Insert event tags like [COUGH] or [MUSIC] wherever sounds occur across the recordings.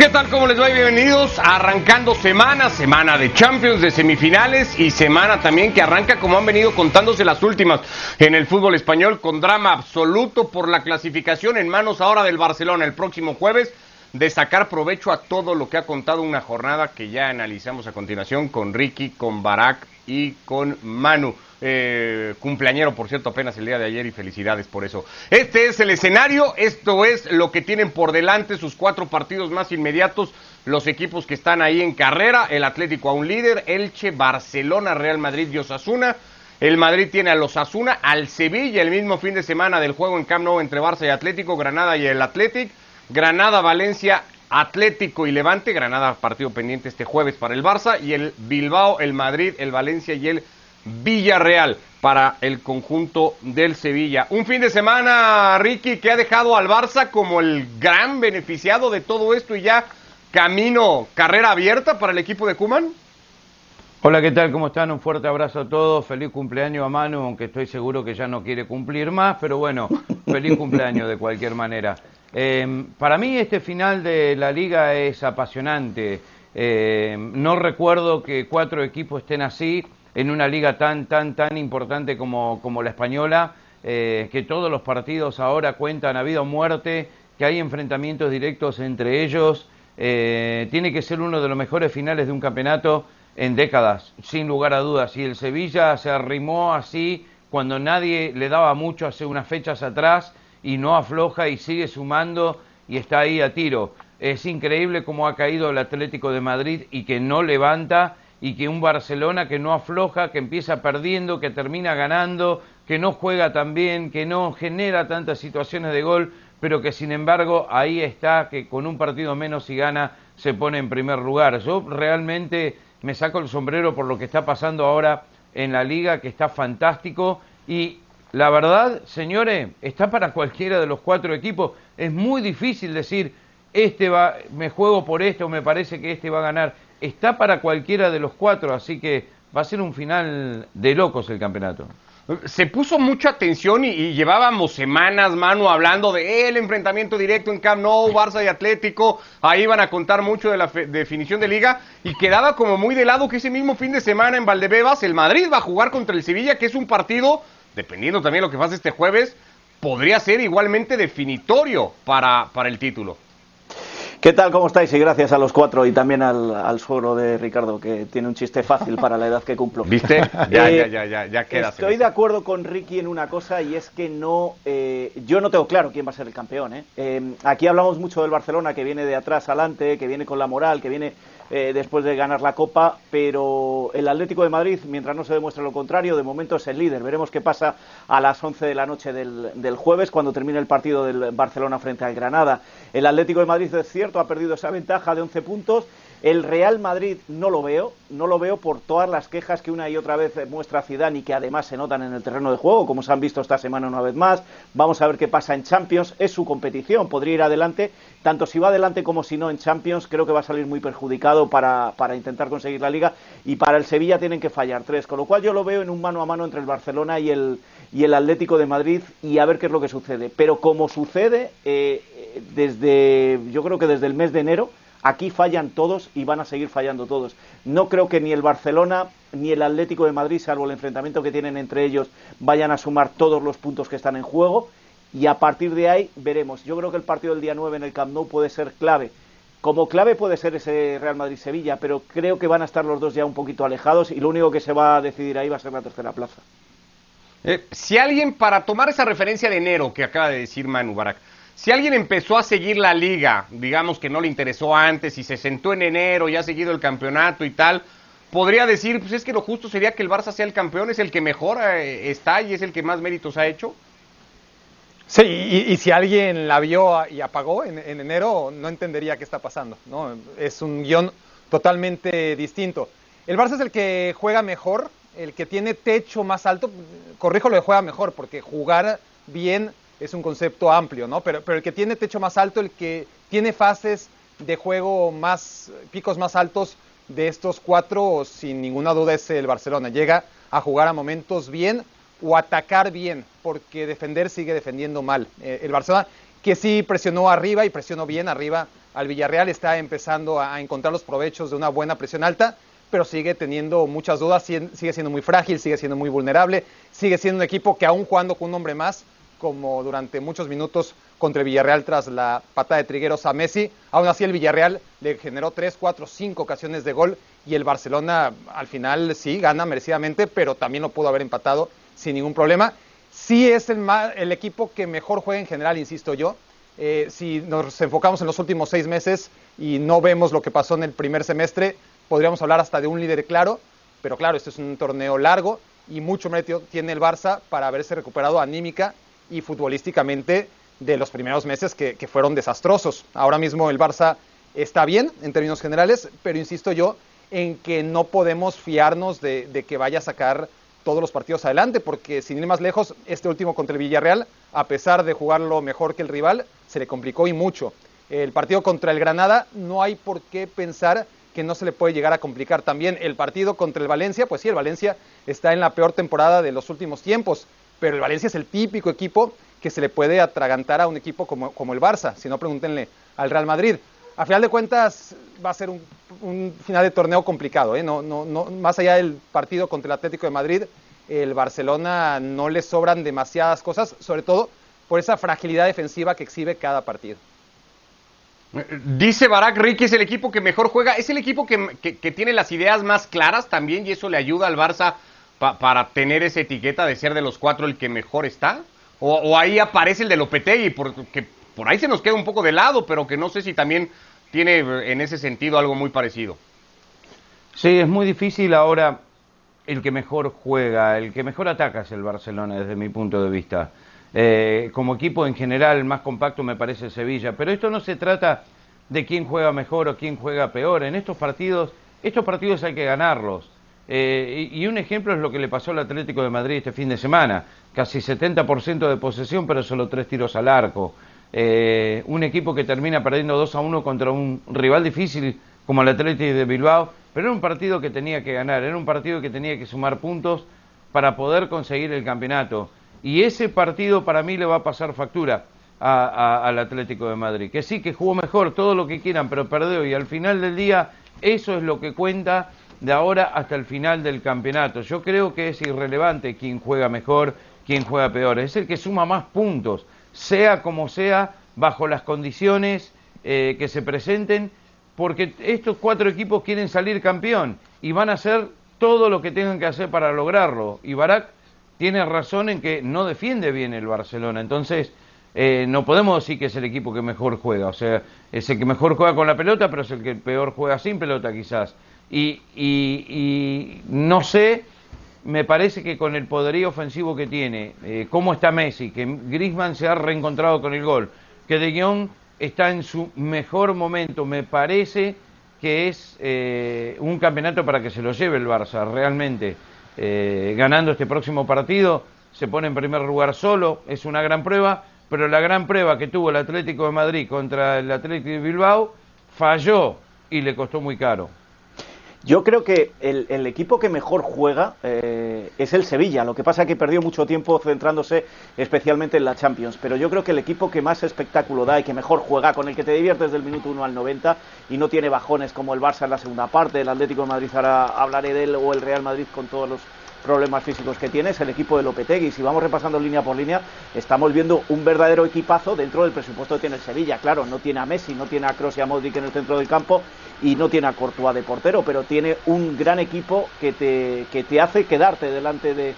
¿Qué tal? ¿Cómo les va? Bienvenidos. Arrancando semana, semana de Champions, de semifinales y semana también que arranca como han venido contándose las últimas en el fútbol español con drama absoluto por la clasificación en manos ahora del Barcelona el próximo jueves de sacar provecho a todo lo que ha contado una jornada que ya analizamos a continuación con Ricky, con Barak y con Manu. Eh, cumpleañero, por cierto, apenas el día de ayer y felicidades por eso. Este es el escenario, esto es lo que tienen por delante sus cuatro partidos más inmediatos, los equipos que están ahí en carrera, el Atlético a un líder, Elche, Barcelona, Real Madrid y Osasuna. El Madrid tiene a los Osasuna, al Sevilla el mismo fin de semana del juego en Camp Nou entre Barça y Atlético, Granada y el Atlético, Granada, Valencia, Atlético y Levante, Granada partido pendiente este jueves para el Barça y el Bilbao, el Madrid, el Valencia y el Villarreal para el conjunto del Sevilla. Un fin de semana, Ricky, que ha dejado al Barça como el gran beneficiado de todo esto y ya camino, carrera abierta para el equipo de Cuman. Hola, ¿qué tal? ¿Cómo están? Un fuerte abrazo a todos. Feliz cumpleaños a Manu, aunque estoy seguro que ya no quiere cumplir más, pero bueno, feliz cumpleaños de cualquier manera. Eh, para mí este final de la liga es apasionante. Eh, no recuerdo que cuatro equipos estén así en una liga tan, tan, tan importante como, como la española, eh, que todos los partidos ahora cuentan a vida o muerte, que hay enfrentamientos directos entre ellos. Eh, tiene que ser uno de los mejores finales de un campeonato en décadas, sin lugar a dudas. Y el Sevilla se arrimó así cuando nadie le daba mucho hace unas fechas atrás y no afloja y sigue sumando y está ahí a tiro. Es increíble cómo ha caído el Atlético de Madrid y que no levanta y que un Barcelona que no afloja, que empieza perdiendo, que termina ganando, que no juega tan bien, que no genera tantas situaciones de gol, pero que sin embargo ahí está, que con un partido menos y gana se pone en primer lugar. Yo realmente me saco el sombrero por lo que está pasando ahora en la liga, que está fantástico y la verdad, señores, está para cualquiera de los cuatro equipos. Es muy difícil decir, este va, me juego por este o me parece que este va a ganar está para cualquiera de los cuatro, así que va a ser un final de locos el campeonato. Se puso mucha atención y, llevábamos semanas, mano, hablando de el enfrentamiento directo en Camp Nou, Barça y Atlético. Ahí iban a contar mucho de la definición de liga y quedaba como muy de lado que ese mismo fin de semana en Valdebebas el Madrid va a jugar contra el Sevilla, que es un partido, dependiendo también de lo que pase este jueves, podría ser igualmente definitorio para, para el título. ¿Qué tal? ¿Cómo estáis? Y gracias a los cuatro y también al, al suegro de Ricardo, que tiene un chiste fácil para la edad que cumplo. ¿Viste? [LAUGHS] Ya, eh, ya, ya, ya, queda. Estoy de acuerdo con Ricky en una cosa y es que no. Eh, yo no tengo claro quién va a ser el campeón. ¿eh? aquí hablamos mucho del Barcelona, que viene de atrás adelante, que viene con la moral, que viene eh, después de ganar la Copa, pero el Atlético de Madrid, mientras no se demuestre lo contrario, de momento es el líder. Veremos qué pasa a las 11 de la noche del, del jueves, cuando termine el partido del Barcelona frente al Granada. El Atlético de Madrid, es cierto, ha perdido esa ventaja de 11 puntos el Real Madrid no lo veo, no lo veo por todas las quejas que una y otra vez muestra Zidane y que además se notan en el terreno de juego, como se han visto esta semana una vez más. Vamos a ver qué pasa en Champions, es su competición, podría ir adelante, tanto si va adelante como si no en Champions, creo que va a salir muy perjudicado para, para intentar conseguir la liga y para el Sevilla tienen que fallar tres, con lo cual yo lo veo en un mano a mano entre el Barcelona y el, y el Atlético de Madrid y a ver qué es lo que sucede. Pero como sucede eh, desde, yo creo que desde el mes de enero, Aquí fallan todos y van a seguir fallando todos. No creo que ni el Barcelona ni el Atlético de Madrid, salvo el enfrentamiento que tienen entre ellos, vayan a sumar todos los puntos que están en juego. Y a partir de ahí veremos. Yo creo que el partido del día 9 en el Camp Nou puede ser clave. Como clave puede ser ese Real Madrid-Sevilla, pero creo que van a estar los dos ya un poquito alejados y lo único que se va a decidir ahí va a ser la tercera plaza. Eh, si alguien, para tomar esa referencia de enero que acaba de decir Manu Barak, si alguien empezó a seguir la liga, digamos que no le interesó antes y se sentó en enero y ha seguido el campeonato y tal, podría decir, pues es que lo justo sería que el Barça sea el campeón, es el que mejor eh, está y es el que más méritos ha hecho. Sí, y, si alguien la vio y apagó en, enero, no entendería qué está pasando. ¿no? Es un guion totalmente distinto. El Barça es el que juega mejor, el que tiene techo más alto, corrijo lo de juega mejor, porque jugar bien es un concepto amplio, ¿no? Pero, el que tiene techo más alto, el que tiene fases de juego más, picos más altos de estos cuatro, sin ninguna duda es el Barcelona. Llega a jugar a momentos bien o atacar bien, porque defender sigue defendiendo mal. Eh, el Barcelona, que sí presionó arriba y presionó bien arriba al Villarreal, está empezando a encontrar los provechos de una buena presión alta, pero sigue teniendo muchas dudas, sigue siendo muy frágil, sigue siendo muy vulnerable, sigue siendo un equipo que aún jugando con un hombre más, como durante muchos minutos contra Villarreal tras la patada de Trigueros a Messi. Aún así el Villarreal le generó 3, 4, 5 ocasiones de gol y el Barcelona al final sí gana merecidamente, pero también lo pudo haber empatado sin ningún problema. Sí es el, el equipo que mejor juega en general, insisto yo. Eh, si nos enfocamos en los últimos seis meses y no vemos lo que pasó en el primer semestre, podríamos hablar hasta de un líder claro, pero claro, este es un torneo largo y mucho mérito tiene el Barça para haberse recuperado anímica y futbolísticamente de los primeros meses que, fueron desastrosos. Ahora mismo el Barça está bien en términos generales, pero insisto yo en que no podemos fiarnos de, que vaya a sacar todos los partidos adelante, porque sin ir más lejos, este último contra el Villarreal, a pesar de jugarlo mejor que el rival, se le complicó y mucho. El partido contra el Granada no hay por qué pensar que no se le puede llegar a complicar. También el partido contra el Valencia, pues sí, el Valencia está en la peor temporada de los últimos tiempos pero el Valencia es el típico equipo que se le puede atragantar a un equipo como, el Barça, si no pregúntenle al Real Madrid. A final de cuentas va a ser un, final de torneo complicado, ¿eh? no, no, no, más allá del partido contra el Atlético de Madrid, el Barcelona no le sobran demasiadas cosas, sobre todo por esa fragilidad defensiva que exhibe cada partido. Dice Barak Ricky, es el equipo que mejor juega, es el equipo que, tiene las ideas más claras también y eso le ayuda al Barça para tener esa etiqueta de ser de los cuatro el que mejor está? ¿O, ahí aparece el de Lopetegui? Porque por ahí se nos queda un poco de lado, pero que no sé si también tiene en ese sentido algo muy parecido. Sí, es muy difícil ahora el que mejor juega, el que mejor ataca es el Barcelona desde mi punto de vista. Eh, como equipo en general, más compacto me parece Sevilla, pero esto no se trata de quién juega mejor o quién juega peor. En estos partidos, estos partidos hay que ganarlos. Eh, y, un ejemplo es lo que le pasó al Atlético de Madrid este fin de semana. Casi 70% de posesión, pero solo tres tiros al arco. Eh, un equipo que termina perdiendo 2 a 1 contra un rival difícil como el Atlético de Bilbao, pero era un partido que tenía que ganar, era un partido que tenía que sumar puntos para poder conseguir el campeonato. Y ese partido para mí le va a pasar factura al Atlético de Madrid. Que sí, que jugó mejor, todo lo que quieran, pero perdió. Y al final del día, eso es lo que cuenta de ahora hasta el final del campeonato. Yo creo que es irrelevante quién juega mejor, quién juega peor. Es el que suma más puntos, sea como sea, bajo las condiciones eh, que se presenten, porque estos cuatro equipos quieren salir campeón y van a hacer todo lo que tengan que hacer para lograrlo. Y Barak tiene razón en que no defiende bien el Barcelona. Entonces, eh, no podemos decir que es el equipo que mejor juega. O sea, es el que mejor juega con la pelota, pero es el que peor juega sin pelota quizás. Y, y, no sé, me parece que con el poderío ofensivo que tiene, eh, cómo está Messi, que Griezmann se ha reencontrado con el gol, que De Jong está en su mejor momento, me parece que es eh, un campeonato para que se lo lleve el Barça, realmente. Eh, ganando este próximo partido, se pone en primer lugar solo, es una gran prueba, pero la gran prueba que tuvo el Atlético de Madrid contra el Atlético de Bilbao falló y le costó muy caro. Yo creo que el, equipo que mejor juega eh, es el Sevilla. Lo que pasa es que perdió mucho tiempo centrándose especialmente en la Champions. Pero yo creo que el equipo que más espectáculo da y que mejor juega, con el que te diviertes del minuto 1 al 90 y no tiene bajones como el Barça en la segunda parte, el Atlético de Madrid, ahora hablaré de él, o el Real Madrid con todos los problemas físicos que tiene es el equipo de Lopetegui. Si vamos repasando línea por línea, estamos viendo un verdadero equipazo dentro del presupuesto que tiene el Sevilla. Claro, no tiene a Messi, no tiene a Kroos y a Modric en el centro del campo y no tiene a Courtois de portero, pero tiene un gran equipo que te, que te hace quedarte delante de,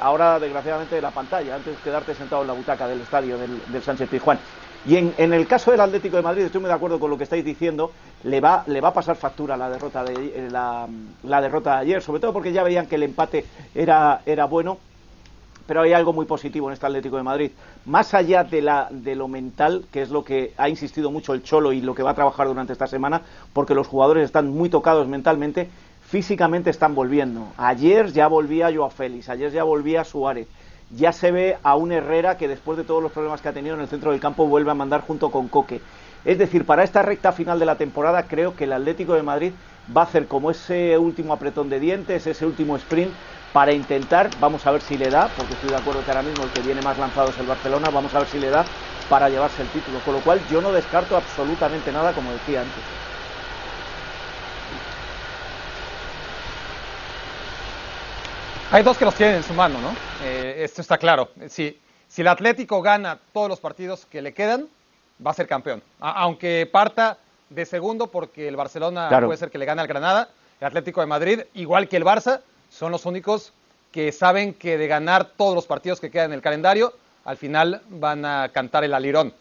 ahora desgraciadamente de la pantalla, antes de quedarte sentado en la butaca del estadio del, del Sánchez Pizjuán. Y en, en, el caso del Atlético de Madrid, estoy muy de acuerdo con lo que estáis diciendo, le va, le va a pasar factura la derrota de, eh, de ayer, sobre todo porque ya veían que el empate era, era bueno, pero hay algo muy positivo en este Atlético de Madrid. Más allá de, la, de lo mental, que es lo que ha insistido mucho el Cholo y lo que va a trabajar durante esta semana, porque los jugadores están muy tocados mentalmente, físicamente están volviendo. Ayer ya volvía Joao Félix, ayer ya volvía Suárez ya se ve a un Herrera que después de todos los problemas que ha tenido en el centro del campo vuelve a mandar junto con Coque. Es decir, para esta recta final de la temporada creo que el Atlético de Madrid va a hacer como ese último apretón de dientes, ese último sprint para intentar, vamos a ver si le da, porque estoy de acuerdo que ahora mismo el que viene más lanzado es el Barcelona, vamos a ver si le da para llevarse el título. Con lo cual yo no descarto absolutamente nada, como decía antes. Hay dos que los tienen en su mano, ¿no? Eh, esto está claro. Si, si el Atlético gana todos los partidos que le quedan, va a ser campeón. aunque parta de segundo porque el Barcelona puede ser que le gane al Granada, el Atlético de Madrid, igual que el Barça, son los únicos que saben que de ganar todos los partidos que quedan en el calendario, al final van a cantar el alirón.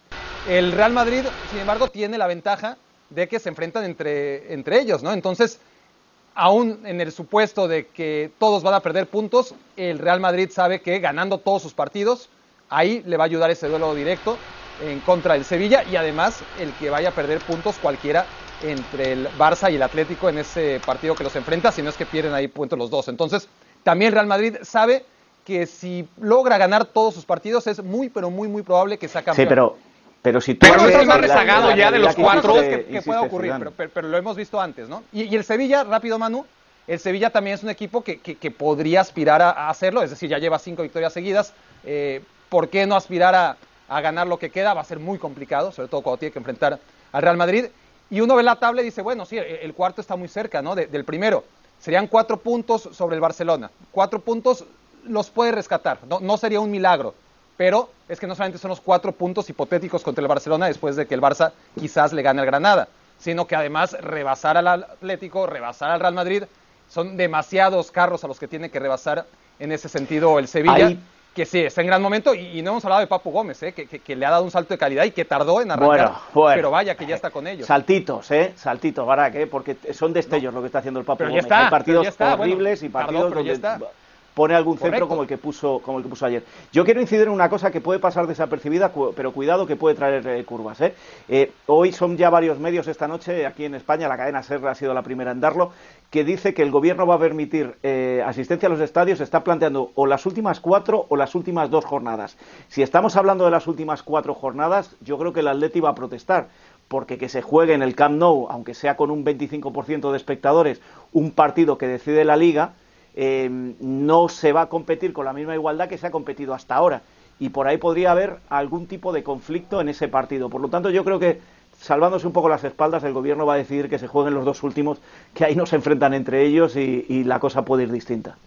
El Real Madrid, sin embargo, tiene la ventaja de que se enfrentan entre, entre ellos, ¿no? Entonces, aún en el supuesto de que todos van a perder puntos, el Real Madrid sabe que ganando todos sus partidos, ahí le va a ayudar ese duelo directo en contra del Sevilla y además el que vaya a perder puntos cualquiera entre el Barça y el Atlético en ese partido que los enfrenta, si no es que pierden ahí puntos los dos. Entonces, también el Real Madrid sabe que si logra ganar todos sus partidos es muy, pero muy, muy probable que sea campeón. Sí, pero pero si tú pero es el más rezagado ya de los cuatro que, que pueda ocurrir, pero, lo hemos visto antes, ¿no? Y, el Sevilla, rápido Manu, el Sevilla también es un equipo que, podría aspirar a, hacerlo, es decir, ya lleva cinco victorias seguidas. Eh, ¿Por qué no aspirar a, ganar lo que queda? Va a ser muy complicado, sobre todo cuando tiene que enfrentar al Real Madrid. Y uno ve la tabla y dice, bueno, sí, el, cuarto está muy cerca, ¿no? del primero. Serían cuatro puntos sobre el Barcelona. Cuatro puntos los puede rescatar, no, no sería un milagro pero es que no solamente son los cuatro puntos hipotéticos contra el Barcelona después de que el Barça quizás le gane al Granada, sino que además rebasar al Atlético, rebasar al Real Madrid, son demasiados carros a los que tiene que rebasar en ese sentido el Sevilla. Que sí, está en gran momento y, no hemos hablado de Papu Gómez, ¿eh? que, le ha dado un salto de calidad y que tardó en arrancar, pero vaya que ya está con ellos. Saltitos, ¿eh? Saltitos, Barak, ¿eh? porque son destellos lo que está haciendo el Papu Gómez. Hay partidos horribles y partidos donde pone algún centro como el que puso como el que puso ayer. Yo quiero incidir en una cosa que puede pasar desapercibida, pero cuidado que puede traer eh, curvas. ¿eh? ¿eh? hoy son ya varios medios esta noche aquí en España, la cadena SER ha sido la primera en darlo, que dice que el gobierno va a permitir eh, asistencia a los estadios, está planteando o las últimas cuatro o las últimas dos jornadas. Si estamos hablando de las últimas cuatro jornadas, yo creo que el Atleti va a protestar porque que se juegue en el Camp Nou, aunque sea con un 25% de espectadores, un partido que decide la liga, Em, no se va a competir con la misma igualdad que se ha competido hasta ahora. Y por ahí podría haber algún tipo de conflicto en ese partido. Por lo tanto, yo creo que, salvándose un poco las espaldas, el gobierno va a decidir que se jueguen los dos últimos, que ahí no se enfrentan entre ellos y la cosa puede ir distinta.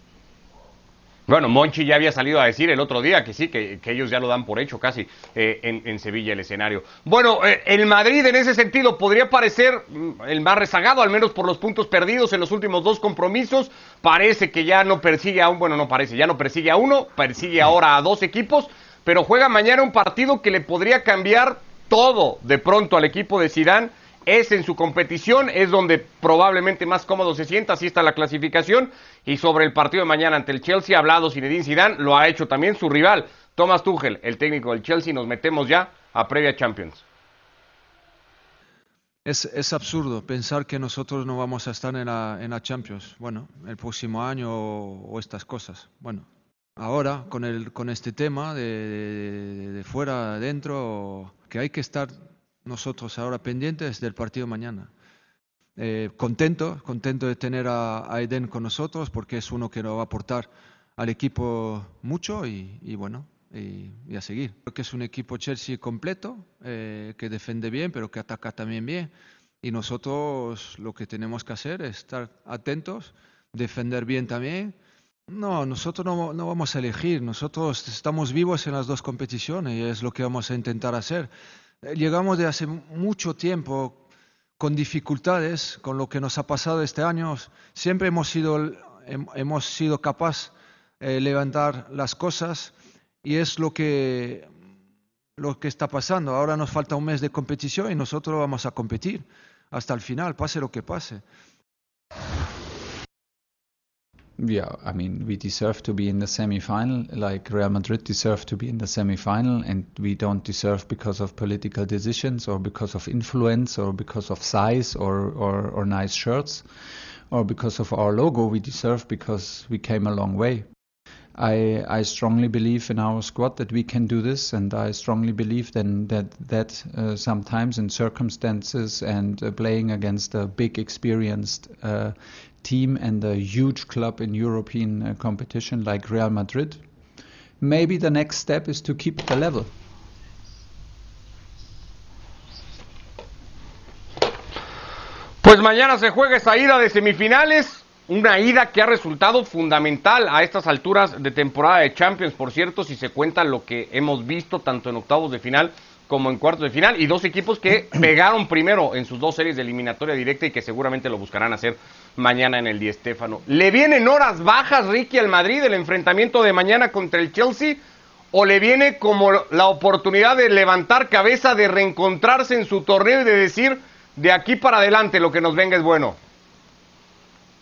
Bueno, Monchi ya había salido a decir el otro día que sí, que, ellos ya lo dan por hecho casi eh, en, Sevilla el escenario. Bueno, eh, el Madrid en ese sentido podría parecer mm, el más rezagado, al menos por los puntos perdidos en los últimos dos compromisos. Parece que ya no persigue a un, bueno, no parece, ya no persigue a uno, persigue ahora a dos equipos, pero juega mañana un partido que le podría cambiar todo de pronto al equipo de Zidane es en su competición, es donde probablemente más cómodo se sienta, así está la clasificación. Y sobre el partido de mañana ante el Chelsea, ha hablado Zinedine Zidane, lo ha hecho también su rival, Thomas Tuchel, el técnico del Chelsea. Nos metemos ya a previa Champions. Es, absurdo pensar que nosotros no vamos a estar en la, Champions, bueno, el próximo año o, estas cosas. Bueno, ahora con, el, con este tema de, de, de fuera, adentro, que hay que estar nosotros ahora pendientes del partido mañana. Eh, contento, contento de tener a, Eden con nosotros porque es uno que nos va a aportar al equipo mucho y, bueno, y, a seguir. Creo que es un equipo Chelsea completo, eh, que defiende bien, pero que ataca también bien. Y nosotros lo que tenemos que hacer es estar atentos, defender bien también. No, nosotros no, no vamos a elegir, nosotros estamos vivos en las dos competiciones y es lo que vamos a intentar hacer. Eh, llegamos de hace mucho tiempo con dificultades, con lo que nos ha pasado este año. Siempre hemos sido, hemos sido capaces de levantar las cosas y es lo que, lo que está pasando. Ahora nos falta un mes de competición y nosotros vamos a competir hasta el final, pase lo que pase. Yeah, I mean, we deserve to be in the semi-final, like Real Madrid deserve to be in the semi-final, and we don't deserve because of political decisions or because of influence or because of size or, or, or nice shirts or because of our logo. We deserve because we came a long way. I, I strongly believe in our squad that we can do this, and I strongly believe then that that uh, sometimes in circumstances and uh, playing against a big experienced uh, team and a huge club in European uh, competition like Real Madrid. Maybe the next step is to keep the level. Pues mañana se juega esa ida de semifinales, una ida que ha resultado fundamental a estas alturas de temporada de Champions, por cierto, si se cuenta lo que hemos visto tanto en octavos de final como en cuartos de final, y dos equipos que [CLEARS THROAT] pegaron primero en sus dos series de eliminatoria directa y que seguramente lo buscarán hacer mañana en el Di Stéfano. ¿Le vienen horas bajas, Ricky, al Madrid, el enfrentamiento de mañana contra el Chelsea? ¿O le viene como la oportunidad de levantar cabeza, de reencontrarse en su torneo y de decir, de aquí para adelante lo que nos venga es bueno?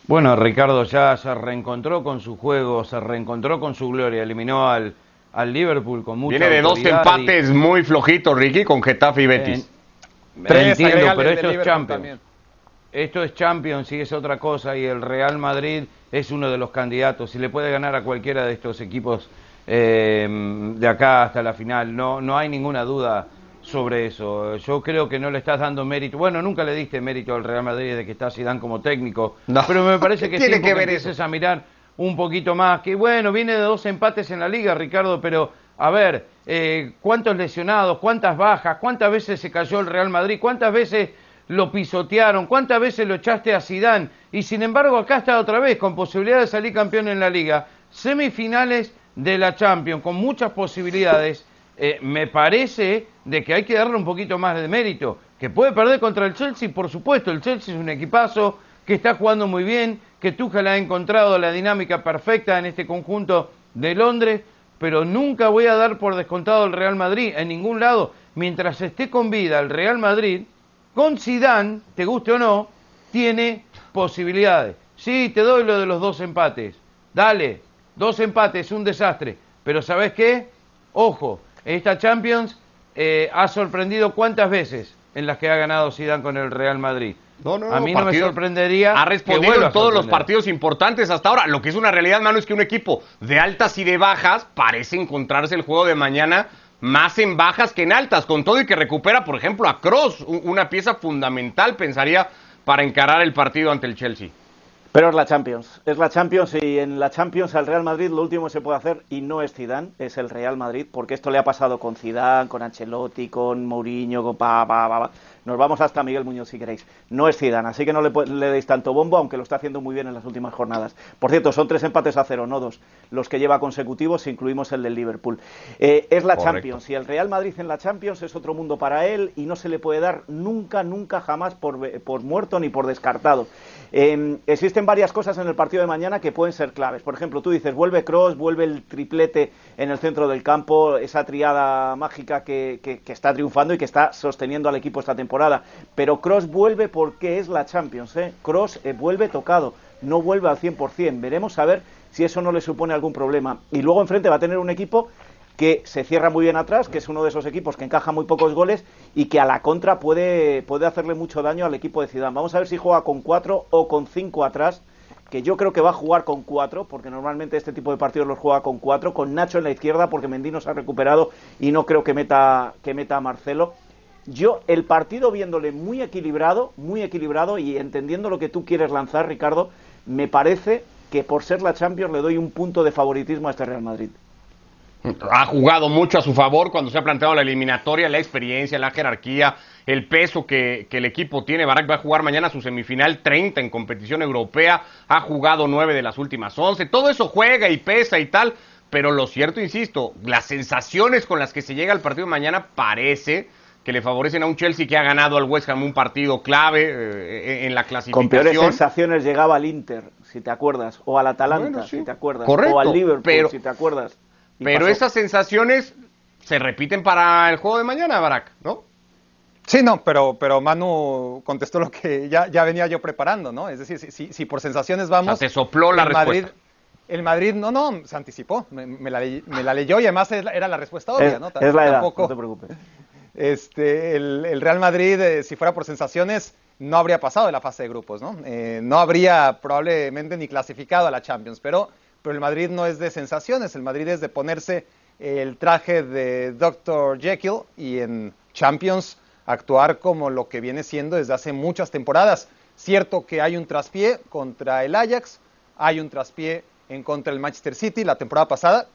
Bueno, Ricardo ya se reencontró con su juego, se reencontró con su gloria, eliminó al, al Liverpool con mucha Viene de dos empates muy flojitos, Ricky, con Getafe y Betis. Eh, Tres, Entiendo, pero esto es Champions. también. Esto es Champions y es otra cosa y el Real Madrid es uno de los candidatos y le puede ganar a cualquiera de estos equipos eh, de acá hasta la final. No, no hay ninguna duda sobre eso. Yo creo que no le estás dando mérito. Bueno, nunca le diste mérito al Real Madrid de que está Zidane como técnico, No. pero me parece que [LAUGHS] ¿Qué tiene que que ver a mirar un poquito más. Que bueno, viene de dos empates en la liga, Ricardo, pero a ver, eh, ¿cuántos lesionados? ¿Cuántas bajas? ¿Cuántas veces se cayó el Real Madrid? ¿Cuántas veces lo pisotearon? ¿Cuántas veces lo echaste a Sidán? Y sin embargo, acá está otra vez, con posibilidad de salir campeón en la liga. Semifinales de la Champions, con muchas posibilidades. Eh, me parece de que hay que darle un poquito más de mérito. Que puede perder contra el Chelsea, por supuesto. El Chelsea es un equipazo que está jugando muy bien, que Tuchel ha encontrado la dinámica perfecta en este conjunto de Londres, pero nunca voy a dar por descontado el Real Madrid en ningún lado. Mientras esté con vida el Real Madrid, con Zidane, te guste o no, tiene posibilidades. Sí, te doy lo de los dos empates. Dale, dos empates, un desastre. Pero ¿sabes qué? Ojo, esta Champions eh, ha sorprendido cuántas veces en las que ha ganado Zidane con el Real Madrid. No, no, a mí no me sorprendería. Ha respondido en todos los partidos importantes hasta ahora. Lo que es una realidad, mano, es que un equipo de altas y de bajas parece encontrarse el juego de mañana más en bajas que en altas, con todo y que recupera, por ejemplo, a Cross, una pieza fundamental, pensaría, para encarar el partido ante el Chelsea. Pero es la Champions, es la Champions y en la Champions al Real Madrid lo último que se puede hacer y no es Zidane, es el Real Madrid, porque esto le ha pasado con Zidane, con Ancelotti, con Mourinho, con pa, pa, pa, pa. Nos vamos hasta Miguel Muñoz si queréis. No es Zidane, así que no le, deis tanto bombo, aunque lo está haciendo muy bien en las últimas jornadas. Por cierto, son tres empates a cero, no dos, los que lleva consecutivos, si incluimos el del Liverpool. Eh, es la Correcto. Champions y el Real Madrid en la Champions es otro mundo para él y no se le puede dar nunca, nunca, jamás por, por muerto ni por descartado. Eh, existen varias cosas en el partido de mañana que pueden ser claves. Por ejemplo, tú dices, vuelve Cross, vuelve el triplete en el centro del campo, esa triada mágica que, que- que está triunfando y que está sosteniendo al equipo esta temporada. Pero Cross vuelve porque es la Champions. ¿eh? Cross eh, vuelve tocado, no vuelve al 100%. Veremos a ver si eso no le supone algún problema. Y luego enfrente va a tener un equipo que se cierra muy bien atrás, que es uno de esos equipos que encaja muy pocos goles y que a la contra puede, puede hacerle mucho daño al equipo de Zidane. Vamos a ver si juega con cuatro o con cinco atrás, que yo creo que va a jugar con cuatro, porque normalmente este tipo de partidos los juega con cuatro, con Nacho en la izquierda, porque Mendy se ha recuperado y no creo que meta, que meta a Marcelo. Yo, el partido viéndole muy equilibrado, muy equilibrado y entendiendo lo que tú quieres lanzar, Ricardo, me parece que por ser la Champions le doy un punto de favoritismo a este Real Madrid. Ha jugado mucho a su favor cuando se ha planteado la eliminatoria, la experiencia, la jerarquía, el peso que, el equipo tiene. Barak va a jugar mañana su semifinal 30 en competición europea. Ha jugado 9 de las últimas 11. Todo eso juega y pesa y tal. Pero lo cierto, insisto, las sensaciones con las que se llega al partido mañana parece que le favorecen a un Chelsea que ha ganado al West Ham un partido clave eh, en la Con peores clasificación. sensaciones llegaba al Inter, si te acuerdas, o al Atalanta, Bueno, sí. si te acuerdas, Correcto, o al Liverpool, pero- si te acuerdas. Pero pasó. esas sensaciones se repiten para el juego de mañana, Barak, ¿no? Sí, no, pero, pero Manu contestó lo que ya, ya venía yo preparando, ¿no? Es decir, si, si, si por sensaciones vamos... O sea, te sopló la el Madrid, respuesta. el Madrid, no, no, se anticipó, me, me la, me la leyó y además era la respuesta obvia, es, ¿no? es la edad, Tampoco- no te preocupes. Este, el, el Real Madrid, eh, si fuera por sensaciones, no habría pasado de la fase de grupos, ¿no? Eh, no habría probablemente ni clasificado a la Champions, pero, pero el Madrid no es de sensaciones, el Madrid es de ponerse el traje de Dr. Jekyll y en Champions actuar como lo que viene siendo desde hace muchas temporadas. Cierto que hay un traspié contra el Ajax, hay un traspié en contra del Manchester City la temporada pasada,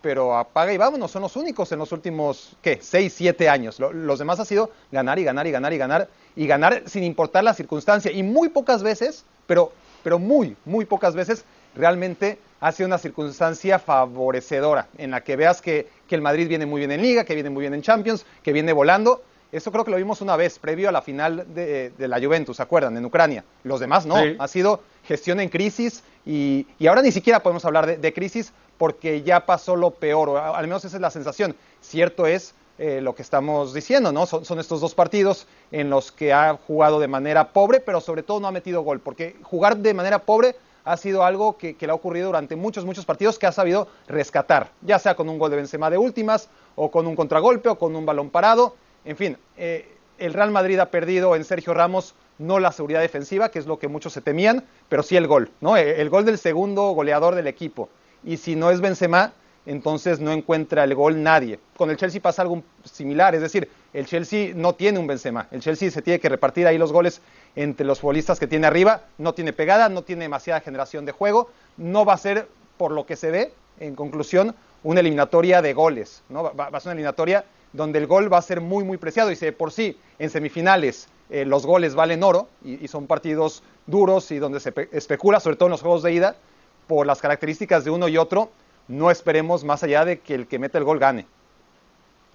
pero apaga y vámonos, son los únicos en los últimos, ¿qué? 6, 7 años. Lo- los demás ha sido ganar y ganar y ganar y ganar. y ganar sin importar la circunstancia. Y muy pocas veces, pero, pero muy, muy pocas veces, realmente ha sido una circunstancia favorecedora, en la que veas que, que el Madrid viene muy bien en Liga, que viene muy bien en Champions, que viene volando. Eso creo que lo vimos una vez, previo a la final de, de la Juventus, ¿se acuerdan? En Ucrania. Los demás no. Sí. Ha sido gestión en crisis y, y ahora ni siquiera podemos hablar de, de crisis porque ya pasó lo peor, o al menos esa es la sensación. Cierto es eh, lo que estamos diciendo, ¿no? Son, son, estos dos partidos en los que ha jugado de manera pobre, pero sobre todo no ha metido gol, porque jugar de manera pobre ha sido algo que, que, le ha ocurrido durante muchos, muchos partidos que ha sabido rescatar, ya sea con un gol de Benzema de últimas, o con un contragolpe, o con un balón parado. En fin, eh, el Real Madrid ha perdido en Sergio Ramos no la seguridad defensiva, que es lo que muchos se temían, pero sí el gol, ¿no? El gol del segundo goleador del equipo. Y si no es Benzema, entonces no encuentra el gol nadie. Con el Chelsea pasa algo similar, es decir, el Chelsea no tiene un Benzema. El Chelsea se tiene que repartir ahí los goles entre los futbolistas que tiene arriba, no tiene pegada, no tiene demasiada generación de juego, no va a ser, por lo que se ve, en conclusión, una eliminatoria de goles, ¿no? Va, va a ser una eliminatoria donde el gol va a ser muy, muy preciado. Y si por sí en semifinales eh, los goles valen oro y, son partidos duros y donde se especula, sobre todo en los juegos de ida, por las características de uno y otro, no esperemos más allá de que el que mete el gol gane.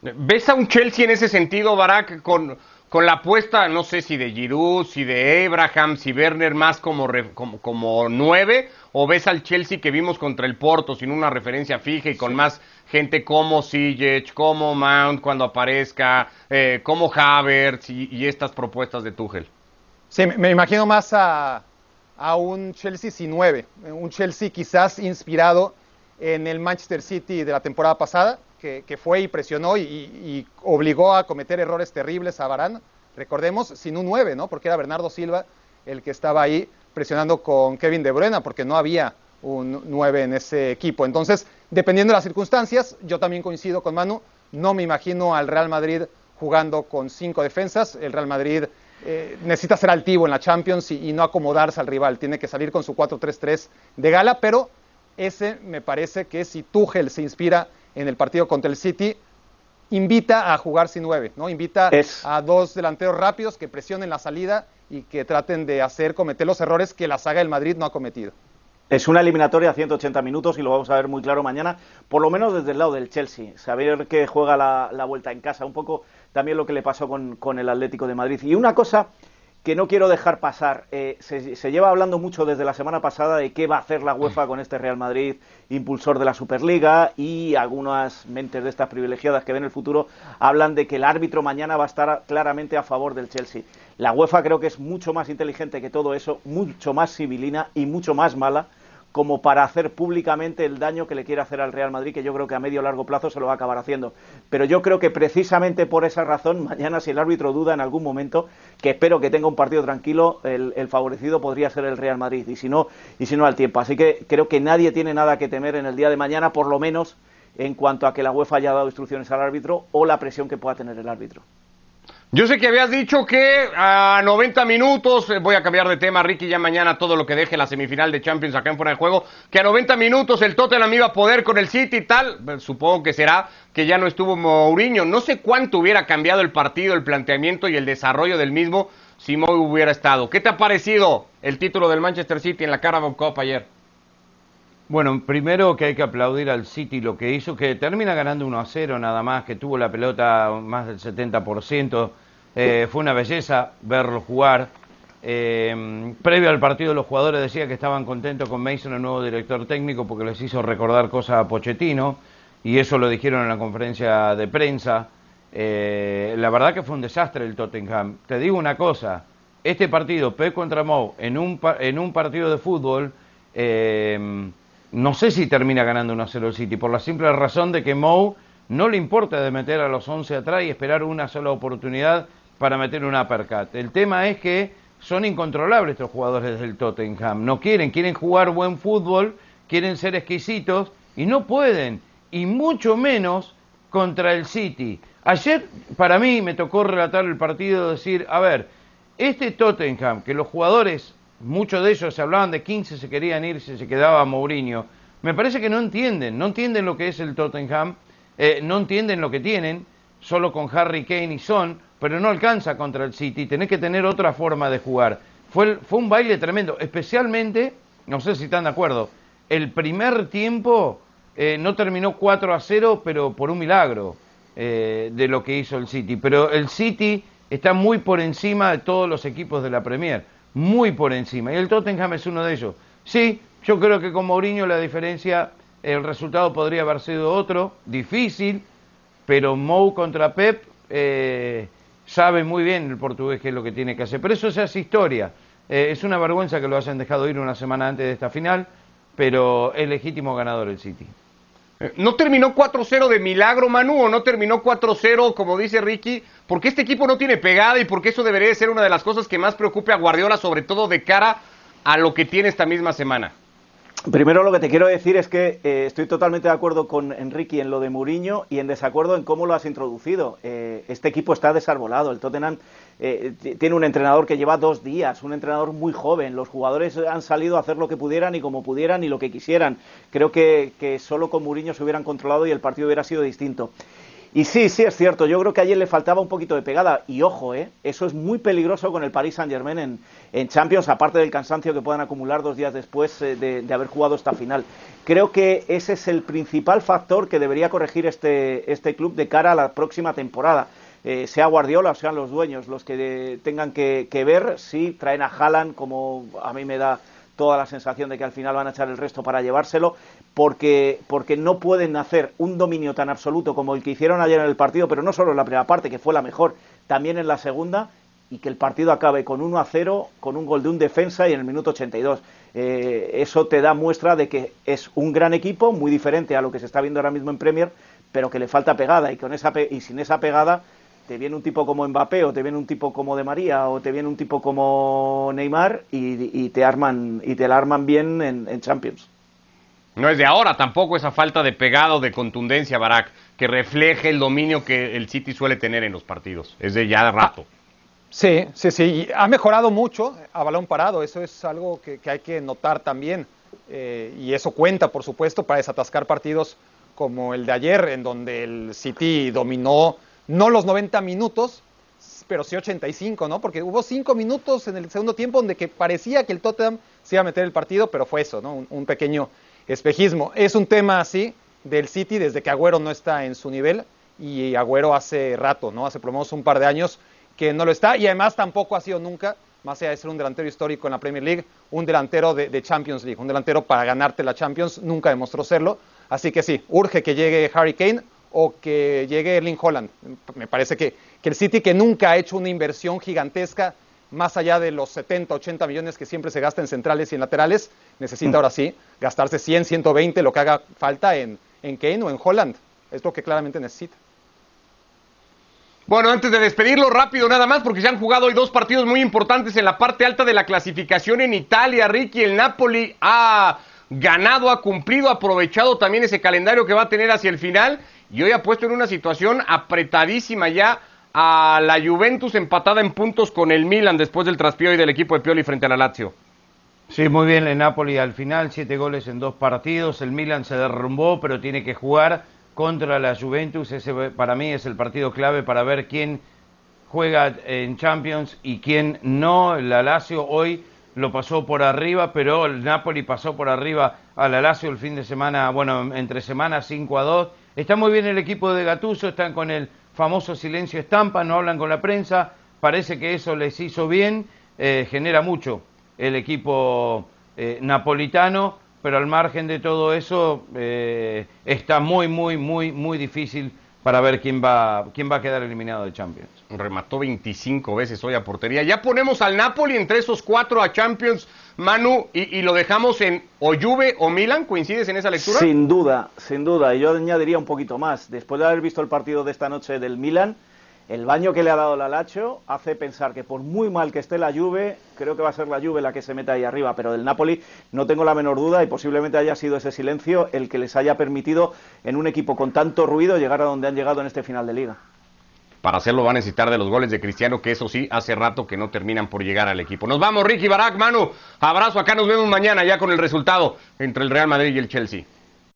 ¿Ves a un Chelsea en ese sentido, Barak, con, con la apuesta, no sé si de Giroud, si de Abraham, si Werner más como, re, como, como nueve, o ves al Chelsea que vimos contra el Porto sin una referencia fija y con sí. más gente como Ziyech, como Mount cuando aparezca, eh, como Havertz y, y, estas propuestas de Tuchel? Sí, me imagino más a, a un Chelsea sin nueve, un Chelsea quizás inspirado en el Manchester City de la temporada pasada, que, fue y presionó y, obligó a cometer errores terribles a Varane, recordemos, sin un 9, ¿no? Porque era Bernardo Silva el que estaba ahí presionando con Kevin De Bruyne, porque no había un 9 en ese equipo. Entonces, dependiendo de las circunstancias, yo también coincido con Manu, no me imagino al Real Madrid jugando con cinco defensas, el Real Madrid eh, necesita ser altivo en la Champions y, y no acomodarse al rival, tiene que salir con su 4-3-3 de gala, pero ese me parece que si Tuchel se inspira en el partido contra el City, invita a jugar sin nueve, ¿no? Invita es... a dos delanteros rápidos que presionen la salida y que traten de hacer cometer los errores que la saga del Madrid no ha cometido. Es una eliminatoria a 180 minutos y lo vamos a ver muy claro mañana, por lo menos desde el lado del Chelsea. Saber que juega la, la vuelta en casa, un poco también lo que le pasó con, con el Atlético de Madrid. Y una cosa que no quiero dejar pasar. Eh, se, se, lleva hablando mucho desde la semana pasada de qué va a hacer la UEFA con este Real Madrid, impulsor de la Superliga, y algunas mentes de estas privilegiadas que ven el futuro hablan de que el árbitro mañana va a estar claramente a favor del Chelsea. La UEFA creo que es mucho más inteligente que todo eso, mucho más civilina y mucho más mala como para hacer públicamente el daño que le quiere hacer al Real Madrid, que yo creo que a medio o largo plazo se lo va a acabar haciendo. Pero yo creo que precisamente por esa razón, [LAUGHS] mañana si el árbitro duda en algún momento, que espero que tenga un partido tranquilo, el, el favorecido podría ser el Real Madrid, y si no, y si no al tiempo. Así que creo que nadie tiene nada que temer en el día de mañana, por lo menos en cuanto a que la UEFA haya dado instrucciones al árbitro o la presión que pueda tener el árbitro. Yo sé que habías dicho que a 90 minutos, eh, voy a cambiar de tema, Ricky, ya mañana todo lo que deje la semifinal de Champions acá en fuera de juego, que a 90 minutos el Tottenham iba a poder con el City y tal, supongo que será que ya no estuvo Mourinho. No sé cuánto hubiera cambiado el partido, el planteamiento y el desarrollo del mismo si Mou hubiera estado. ¿Qué te ha parecido el título del Manchester City en la Carabao Cup ayer? Bueno, primero que hay que aplaudir al City lo que hizo, que termina ganando 1 a 0 nada más, que tuvo la pelota más del 70%. Eh, fue una belleza verlo jugar. Eh, previo al partido los jugadores decían que estaban contentos con Mason, el nuevo director técnico, porque les hizo recordar cosas a Pochettino, y eso lo dijeron en la conferencia de prensa. Eh, la verdad que fue un desastre el Tottenham. Te digo una cosa, este partido, P contra Mou, en un, en un partido de fútbol, no sé si termina ganando 1-0 el City, por la simple razón de que Mou no le importa de meter a los 11 atrás y esperar una sola oportunidad para meter un uppercut. El tema es que son incontrolables estos jugadores del Tottenham. No quieren, quieren jugar buen fútbol, quieren ser exquisitos y no pueden. Y mucho menos contra el City. Ayer, para mí, me tocó relatar el partido, decir, a ver, este Tottenham, que los jugadores, muchos de ellos se hablaban de 15, se querían ir, se quedaba Mourinho, me parece que no entienden, no entienden lo que es el Tottenham, eh, no entienden lo que tienen, solo con Harry Kane y Son, pero no alcanza contra el City, tenés que tener otra forma de jugar. Fue, fue un baile tremendo, especialmente, no sé si están de acuerdo, el primer tiempo eh, no terminó 4 a 0, pero por un milagro eh, de lo que hizo el City. Pero el City está muy por encima de todos los equipos de la Premier, muy por encima. Y el Tottenham es uno de ellos. Sí, yo creo que con Mourinho la diferencia, el resultado podría haber sido otro, difícil, pero Mou contra Pep eh, sabe muy bien el portugués qué es lo que tiene que hacer. Pero eso se hace historia. es una vergüenza que lo hayan dejado ir una semana antes de esta final, pero es legítimo ganador el City. ¿No terminó 4-0 de milagro, Manu, o no terminó 4-0, como dice Ricky? Porque este equipo no tiene pegada y porque eso debería ser una de las cosas que más preocupe a Guardiola, sobre todo de cara a lo que tiene esta misma semana. Primero lo que te quiero decir es que eh, estoy totalmente de acuerdo con Enrique en lo de Mourinho y en desacuerdo en cómo lo has introducido. Eh, este equipo está desarbolado. El Tottenham eh, tiene un entrenador que lleva dos días, un entrenador muy joven. Los jugadores han salido a hacer lo que pudieran y como pudieran y lo que quisieran. Creo que, solo con Mourinho se hubieran controlado y el partido hubiera sido distinto. Y sí, sí, es cierto. Yo creo que ayer le faltaba un poquito de pegada. Y ojo, ¿eh? eso es muy peligroso con el Paris Saint-Germain en, en, Champions, aparte del cansancio que puedan acumular dos días después eh, de, haber jugado esta final. Creo que ese es el principal factor que debería corregir este, este club de cara a la próxima temporada. Eh, sea Guardiola o sean los dueños los que tengan que, que ver si traen a Haaland, como a mí me da toda la sensación de que al final van a echar el resto para llevárselo, porque, porque no pueden hacer un dominio tan absoluto como el que hicieron ayer en el partido, pero no solo en la primera parte, que fue la mejor, también en la segunda, y que el partido acabe con 1 a 0, con un gol de un defensa y en el minuto 82. Eh, eso te da muestra de que es un gran equipo, muy diferente a lo que se está viendo ahora mismo en Premier, pero que le falta pegada y, con esa y sin esa pegada te viene un tipo como Mbappé o te viene un tipo como De María o te viene un tipo como Neymar y, te arman y te la arman bien en, Champions. No es de ahora tampoco esa falta de pegado, de contundencia, Barak, que refleje el dominio que el City suele tener en los partidos. Es de ya de rato. Sí, sí, sí. Ha mejorado mucho a balón parado. Eso es algo que, hay que notar también. Eh, y eso cuenta, por supuesto, para desatascar partidos como el de ayer, en donde el City dominó no los 90 minutos, pero sí 85, ¿no? Porque hubo 5 minutos en el segundo tiempo donde que parecía que el Tottenham se iba a meter el partido, pero fue eso, ¿no? Un, pequeño espejismo. Es un tema así del City desde que Agüero no está en su nivel y Agüero hace rato, ¿no? Hace por un par de años que no lo está y además tampoco ha sido nunca, más allá de ser un delantero histórico en la Premier League, un delantero de, de Champions League, un delantero para ganarte la Champions, nunca demostró serlo. Así que sí, urge que llegue Harry Kane o que llegue Erling Holland. Me parece que, el City, que nunca ha hecho una inversión gigantesca, más allá de los 70, 80 millones que siempre se gasta en centrales y en laterales, necesita ahora sí gastarse 100, 120, lo que haga falta en, en Kane o en Holland. Es lo que claramente necesita. Bueno, antes de despedirlo rápido nada más, porque se han jugado hoy dos partidos muy importantes en la parte alta de la clasificación en Italia. Ricky, el Napoli ha ganado, ha cumplido, ha aprovechado también ese calendario que va a tener hacia el final y hoy ha puesto en una situación apretadísima ya a la Juventus empatada en puntos con el Milan después del traspío y del equipo de Pioli frente a la Lazio. Sí, muy bien el Napoli al final, siete goles en dos partidos, el Milan se derrumbó pero tiene que jugar contra la Juventus, ese para mí es el partido clave para ver quién juega en Champions y quién no, la Lazio hoy lo pasó por arriba, pero el Napoli pasó por arriba a la Lazio el fin de semana, bueno, entre semanas 5 a 2 Está muy bien el equipo de Gatuso, están con el famoso silencio estampa, no hablan con la prensa, parece que eso les hizo bien, eh, genera mucho el equipo eh, napolitano, pero al margen de todo eso eh, está muy, muy, muy, muy difícil para ver quién va, quién va a quedar eliminado de Champions. Remató 25 veces hoy a portería. Ya ponemos al Napoli entre esos cuatro a Champions Manu, y, lo dejamos en o Juve o Milan, ¿coincides en esa lectura? Sin duda, sin duda. Y yo añadiría un poquito más. Después de haber visto el partido de esta noche del Milan, el baño que le ha dado la Lacho hace pensar que por muy mal que esté la Juve, creo que va a ser la Juve la que se meta ahí arriba, pero del Napoli no tengo la menor duda y posiblemente haya sido ese silencio el que les haya permitido en un equipo con tanto ruido llegar a donde han llegado en este final de liga. Para hacerlo va a necesitar de los goles de Cristiano, que eso sí, hace rato que no terminan por llegar al equipo. Nos vamos, Ricky Barak, Manu. Abrazo, acá nos vemos mañana ya con el resultado entre el Real Madrid y el Chelsea.